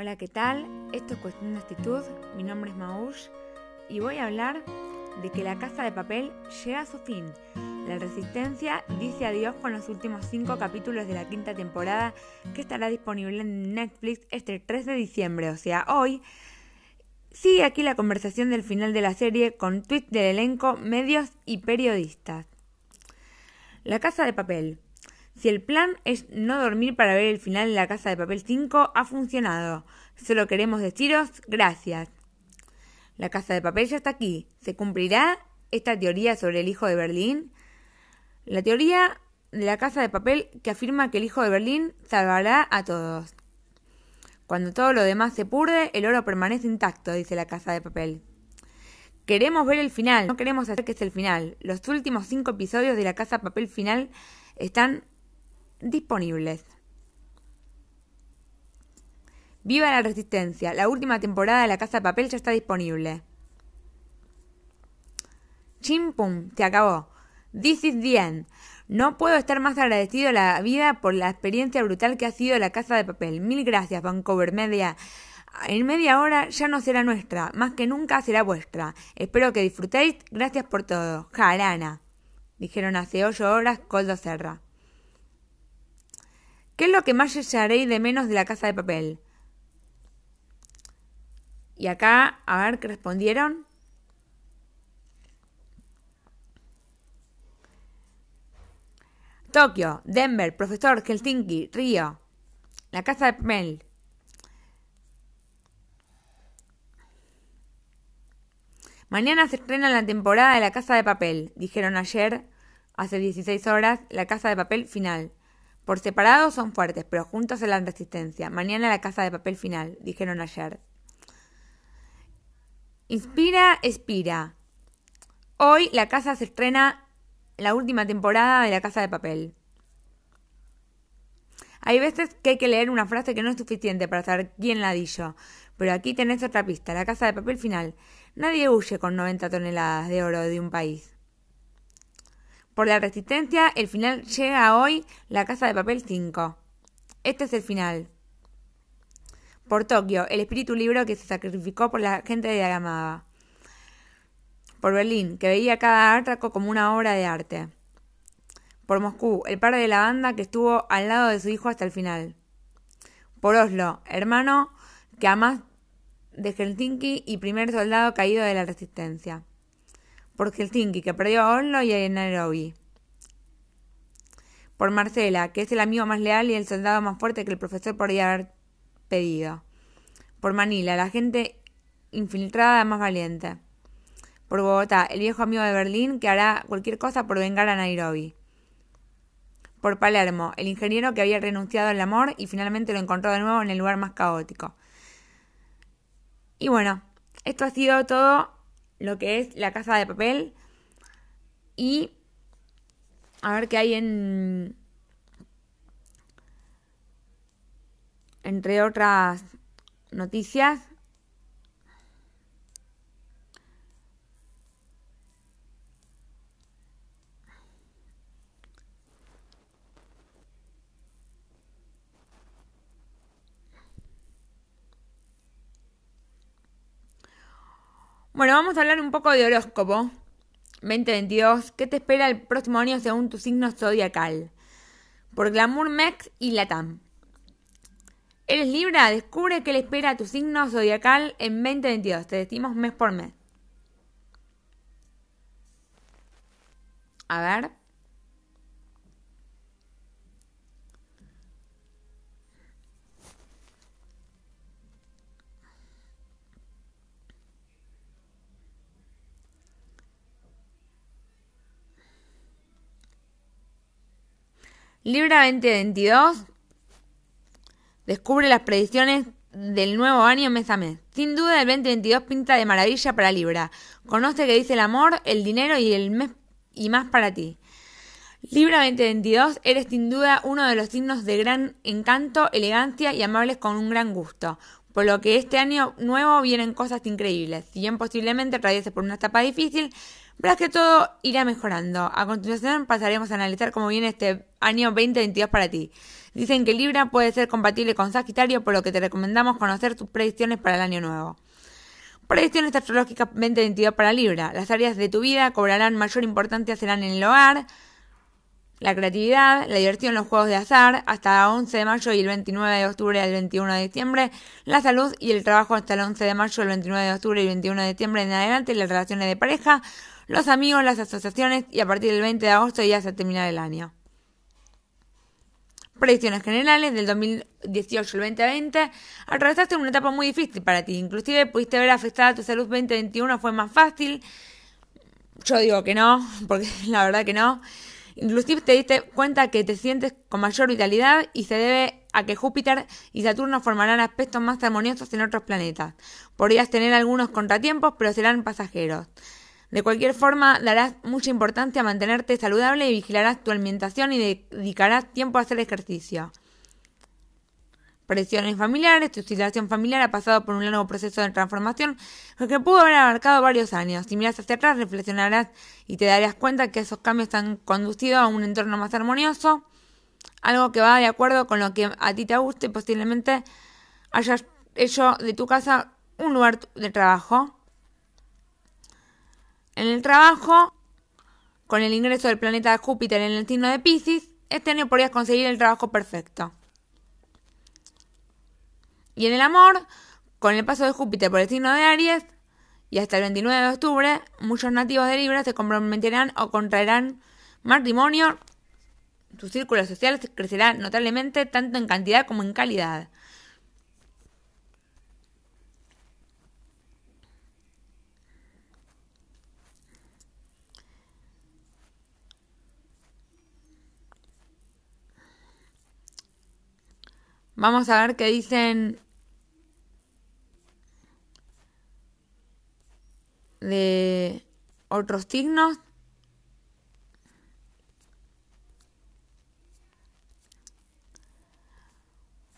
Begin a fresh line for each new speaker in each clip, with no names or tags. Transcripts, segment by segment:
Hola, ¿qué tal? Esto es Cuestión de Actitud. Mi nombre es Maush y voy a hablar de que la casa de papel llega a su fin. La Resistencia dice adiós con los últimos cinco capítulos de la quinta temporada que estará disponible en Netflix este 3 de diciembre, o sea, hoy. Sigue aquí la conversación del final de la serie con tweets del elenco, medios y periodistas. La casa de papel. Si el plan es no dormir para ver el final de la Casa de Papel 5, ha funcionado. Solo queremos deciros gracias. La Casa de Papel ya está aquí. ¿Se cumplirá esta teoría sobre el hijo de Berlín? La teoría de la Casa de Papel que afirma que el hijo de Berlín salvará a todos. Cuando todo lo demás se purde, el oro permanece intacto, dice la Casa de Papel. Queremos ver el final, no queremos hacer que es el final. Los últimos cinco episodios de la Casa de Papel final están disponibles. Viva la Resistencia. La última temporada de La Casa de Papel ya está disponible. Chim pum, se acabó. This is the end. No puedo estar más agradecido a la vida por la experiencia brutal que ha sido La Casa de Papel. Mil gracias, Vancouver Media. En media hora ya no será nuestra, más que nunca será vuestra. Espero que disfrutéis. Gracias por todo. Jarana. Dijeron hace ocho horas Coldo Serra. ¿Qué es lo que más echaréis de menos de la casa de papel? Y acá, a ver qué respondieron. Tokio, Denver, Profesor, Helsinki, Río. La casa de papel. Mañana se estrena la temporada de La Casa de Papel, dijeron ayer, hace 16 horas, La Casa de Papel final. Por separado son fuertes, pero juntos en la resistencia. Mañana la casa de papel final, dijeron ayer. Inspira, expira. Hoy la casa se estrena la última temporada de la casa de papel. Hay veces que hay que leer una frase que no es suficiente para saber quién la dijo, pero aquí tenés otra pista, la casa de papel final. Nadie huye con 90 toneladas de oro de un país. Por la resistencia, el final llega hoy La Casa de Papel 5. Este es el final. Por Tokio, el espíritu libro que se sacrificó por la gente de Yamada. Por Berlín, que veía cada átraco como una obra de arte. Por Moscú, el padre de la banda que estuvo al lado de su hijo hasta el final. Por Oslo, hermano que ama de Helsinki y primer soldado caído de la resistencia Helsinki, que perdió a Oslo y a Nairobi. Por Marcela, que es el amigo más leal y el soldado más fuerte que el profesor podría haber pedido. Por Manila, la gente infiltrada más valiente. Por Bogotá, el viejo amigo de Berlín que hará cualquier cosa por vengar a Nairobi. Por Palermo, el ingeniero que había renunciado al amor y finalmente lo encontró de nuevo en el lugar más caótico. Y bueno, esto ha sido todo lo que es la casa de papel y a ver qué hay en entre otras noticias Bueno, vamos a hablar un poco de horóscopo 2022. ¿Qué te espera el próximo año según tu signo zodiacal? Por Glamour Mex y Latam. ¿Eres Libra? Descubre qué le espera a tu signo zodiacal en 2022. Te decimos mes por mes. A ver. Libra 2022 descubre las predicciones del nuevo año mes a mes. Sin duda el 2022 pinta de maravilla para Libra. Conoce que dice el amor, el dinero y el mes y más para ti. Libra 2022 eres sin duda uno de los signos de gran encanto, elegancia y amables con un gran gusto. Por lo que este año nuevo vienen cosas increíbles. Si bien posiblemente atravieses por una etapa difícil, verás que todo irá mejorando. A continuación pasaremos a analizar cómo viene este año 2022 para ti. Dicen que Libra puede ser compatible con Sagitario, por lo que te recomendamos conocer tus predicciones para el año nuevo. Predicciones astrológicas 2022 para Libra. Las áreas de tu vida cobrarán mayor importancia serán el hogar, la creatividad, la diversión, los juegos de azar, hasta el 11 de mayo y el 29 de octubre al 21 de diciembre, la salud y el trabajo hasta el 11 de mayo, el 29 de octubre y el 21 de diciembre en adelante, las relaciones de pareja, los amigos, las asociaciones y a partir del 20 de agosto ya se termina el año. Predicciones generales del 2018 al 2020. Atravesaste una etapa muy difícil para ti. Inclusive pudiste ver afectada tu salud 2021. Fue más fácil. Yo digo que no, porque la verdad que no. Inclusive te diste cuenta que te sientes con mayor vitalidad y se debe a que Júpiter y Saturno formarán aspectos más armoniosos en otros planetas. Podrías tener algunos contratiempos, pero serán pasajeros. De cualquier forma, darás mucha importancia a mantenerte saludable y vigilarás tu alimentación y dedicarás tiempo a hacer ejercicio. Presiones familiares, tu situación familiar ha pasado por un largo proceso de transformación que pudo haber abarcado varios años. Si miras hacia atrás, reflexionarás y te darás cuenta que esos cambios han conducido a un entorno más armonioso, algo que va de acuerdo con lo que a ti te guste y posiblemente hayas hecho de tu casa un lugar de trabajo. En el trabajo, con el ingreso del planeta Júpiter en el signo de Pisces, este año podrías conseguir el trabajo perfecto. Y en el amor, con el paso de Júpiter por el signo de Aries y hasta el 29 de octubre, muchos nativos de Libra se comprometerán o contraerán matrimonio. Tu círculo social crecerá notablemente tanto en cantidad como en calidad. Vamos a ver qué dicen de otros signos.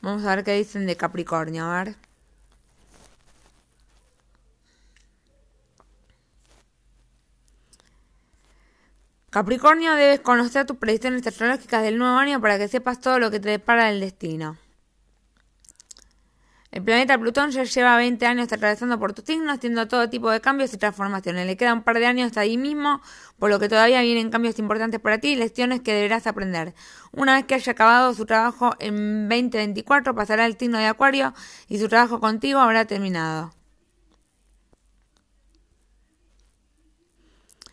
Vamos a ver qué dicen de Capricornio, a ver. Capricornio, debes conocer tus predicciones astrológicas del nuevo año para que sepas todo lo que te depara el destino. El planeta Plutón ya lleva 20 años atravesando por tu signo, haciendo todo tipo de cambios y transformaciones. Le queda un par de años ahí mismo, por lo que todavía vienen cambios importantes para ti y lecciones que deberás aprender. Una vez que haya acabado su trabajo en 2024, pasará al signo de Acuario y su trabajo contigo habrá terminado.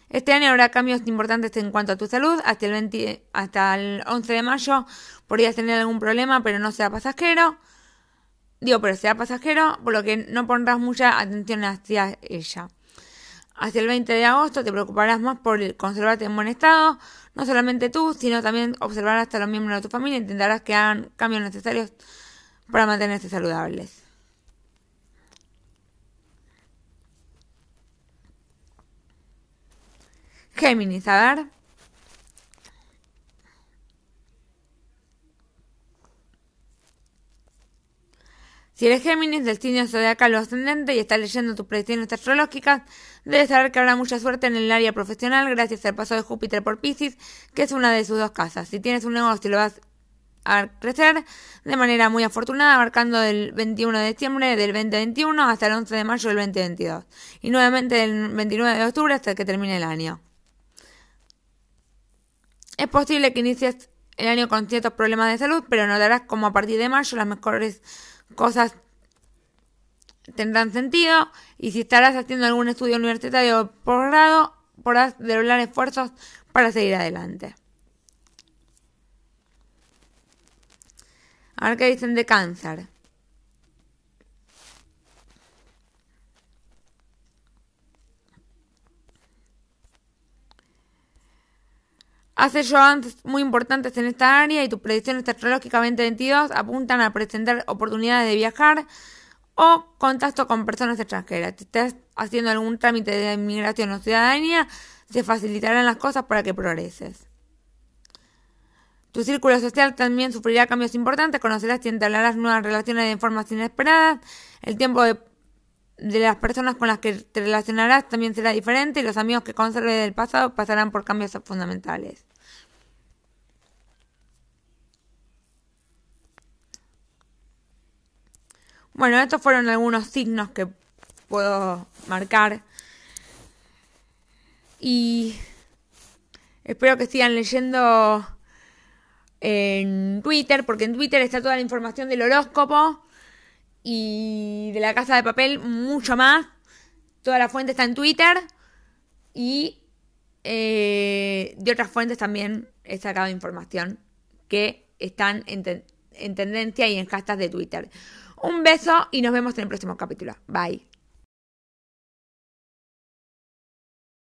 Este año habrá cambios importantes en cuanto a tu salud. Hasta el, 20, hasta el 11 de mayo podrías tener algún problema, pero no sea pasajero. Digo, pero sea pasajero, por lo que no pondrás mucha atención hacia ella. Hacia el 20 de agosto te preocuparás más por conservarte en buen estado, no solamente tú, sino también observarás a los miembros de tu familia e intentarás que hagan cambios necesarios para mantenerse saludables. Géminis, a ver. Si eres Géminis del signo zodiacal o ascendente y estás leyendo tus predicciones astrológicas, debes saber que habrá mucha suerte en el área profesional gracias al paso de Júpiter por Pisces, que es una de sus dos casas. Si tienes un negocio, lo vas a crecer de manera muy afortunada, abarcando del 21 de diciembre del 2021 hasta el 11 de mayo del 2022 y nuevamente del 29 de octubre hasta que termine el año. Es posible que inicies el año con ciertos problemas de salud, pero notarás como a partir de mayo las mejores cosas tendrán sentido y si estarás haciendo algún estudio universitario o posgrado, podrás doblar esfuerzos para seguir adelante. A ver qué dicen de cáncer. Haces antes muy importantes en esta área y tus predicciones astrológicas 2022 apuntan a presentar oportunidades de viajar o contacto con personas extranjeras. Si estás haciendo algún trámite de inmigración o ciudadanía, se facilitarán las cosas para que progreses. Tu círculo social también sufrirá cambios importantes, conocerás y entablarás nuevas relaciones de formas inesperadas, el tiempo de, las personas con las que te relacionarás también será diferente y los amigos que conserves del pasado pasarán por cambios fundamentales. Bueno, estos fueron algunos signos que puedo marcar. Y espero que sigan leyendo en Twitter, porque en Twitter está toda la información del horóscopo y de la casa de papel, mucho más. Toda la fuente está en Twitter y eh, de otras fuentes también he sacado información que están en, en tendencia y en hashtag de Twitter. Un beso y nos vemos en el próximo capítulo. Bye.